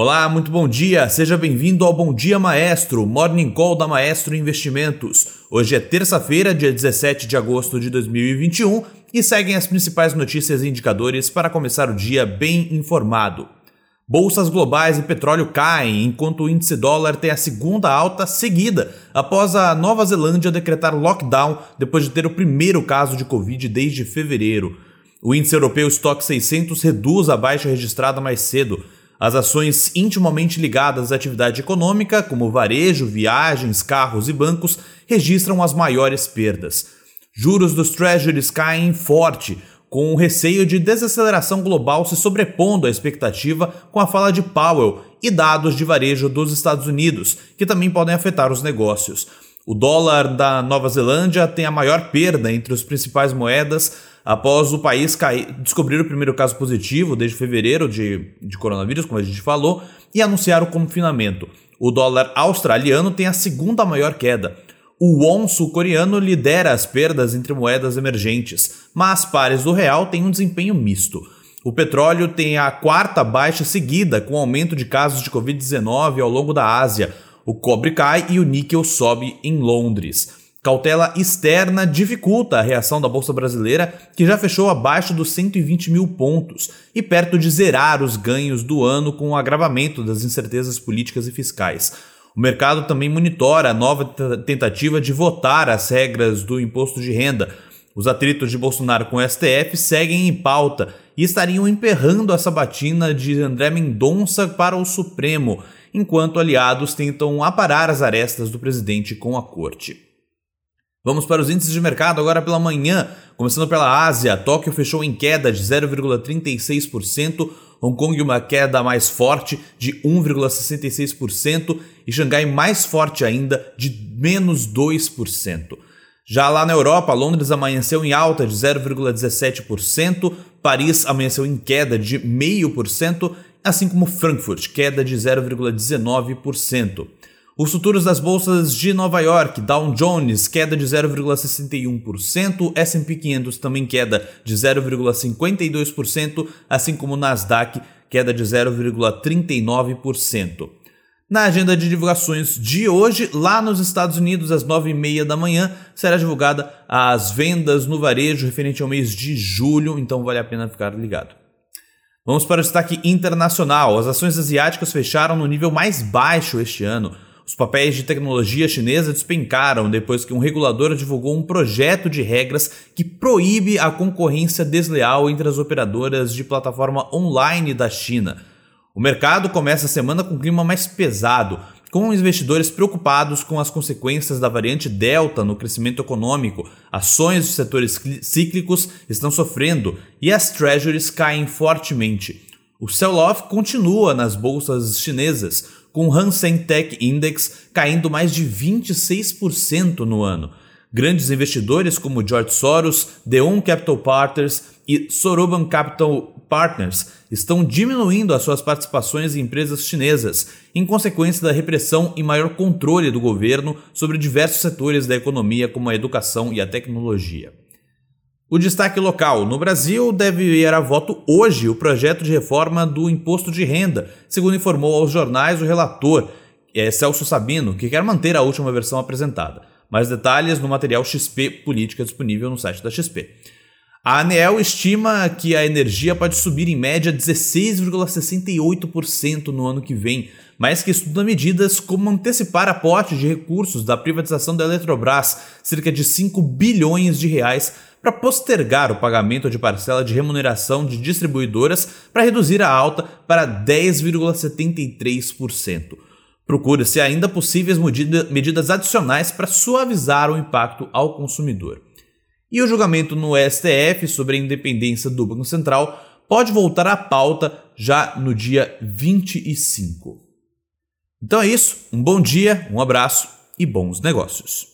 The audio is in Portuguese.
Olá, muito bom dia. Seja bem-vindo ao Bom Dia Maestro, Morning Call da Maestro Investimentos. Hoje é terça-feira, dia 17 de agosto de 2021 e seguem as principais notícias e indicadores para começar o dia bem informado. Bolsas globais e petróleo caem, enquanto o índice dólar tem a segunda alta seguida após a Nova Zelândia decretar lockdown depois de ter o primeiro caso de Covid desde fevereiro. O índice europeu Stock 600 reduz a baixa registrada mais cedo as ações intimamente ligadas à atividade econômica, como varejo, viagens, carros e bancos, registram as maiores perdas. Juros dos treasuries caem forte, com o receio de desaceleração global se sobrepondo à expectativa com a fala de Powell e dados de varejo dos Estados Unidos, que também podem afetar os negócios. O dólar da Nova Zelândia tem a maior perda entre as principais moedas após o país cair, descobrir o primeiro caso positivo desde fevereiro de, de coronavírus, como a gente falou, e anunciar o confinamento. O dólar australiano tem a segunda maior queda. O won sul-coreano lidera as perdas entre moedas emergentes, mas pares do real têm um desempenho misto. O petróleo tem a quarta baixa seguida, com aumento de casos de Covid-19 ao longo da Ásia, o cobre cai e o níquel sobe em Londres. Cautela externa dificulta a reação da Bolsa Brasileira, que já fechou abaixo dos 120 mil pontos e perto de zerar os ganhos do ano com o agravamento das incertezas políticas e fiscais. O mercado também monitora a nova tentativa de votar as regras do imposto de renda. Os atritos de Bolsonaro com o STF seguem em pauta e estariam emperrando a sabatina de André Mendonça para o Supremo enquanto aliados tentam aparar as arestas do presidente com a corte. Vamos para os índices de mercado agora pela manhã, começando pela Ásia. Tóquio fechou em queda de 0,36%, Hong Kong uma queda mais forte de 1,66% e Xangai mais forte ainda de menos 2%. Já lá na Europa, Londres amanheceu em alta de 0,17%, Paris amanheceu em queda de 0,5% assim como Frankfurt, queda de 0,19%. Os futuros das bolsas de Nova York, Dow Jones, queda de 0,61%, S&P 500 também queda de 0,52%, assim como Nasdaq, queda de 0,39%. Na agenda de divulgações de hoje, lá nos Estados Unidos, às 9h30 da manhã, será divulgada as vendas no varejo referente ao mês de julho, então vale a pena ficar ligado. Vamos para o destaque internacional. As ações asiáticas fecharam no nível mais baixo este ano. Os papéis de tecnologia chinesa despencaram depois que um regulador divulgou um projeto de regras que proíbe a concorrência desleal entre as operadoras de plataforma online da China. O mercado começa a semana com um clima mais pesado, com investidores preocupados com as consequências da variante Delta no crescimento econômico, ações dos setores cíclicos estão sofrendo e as treasuries caem fortemente. O sell-off continua nas bolsas chinesas, com o Hang Seng Tech Index caindo mais de 26% no ano. Grandes investidores como George Soros, Deon Capital Partners e Soroban Capital Partners estão diminuindo as suas participações em empresas chinesas, em consequência da repressão e maior controle do governo sobre diversos setores da economia, como a educação e a tecnologia. O destaque local: no Brasil, deve ir a voto hoje o projeto de reforma do imposto de renda, segundo informou aos jornais o relator, é Celso Sabino, que quer manter a última versão apresentada. Mais detalhes no material XP Política disponível no site da XP. A ANEEL estima que a energia pode subir em média 16,68% no ano que vem, mas que estuda medidas como antecipar aporte de recursos da privatização da Eletrobras, cerca de 5 bilhões de reais, para postergar o pagamento de parcela de remuneração de distribuidoras para reduzir a alta para 10,73%. Procura-se ainda possíveis medidas adicionais para suavizar o impacto ao consumidor. E o julgamento no STF sobre a independência do Banco Central pode voltar à pauta já no dia 25. Então é isso, um bom dia, um abraço e bons negócios.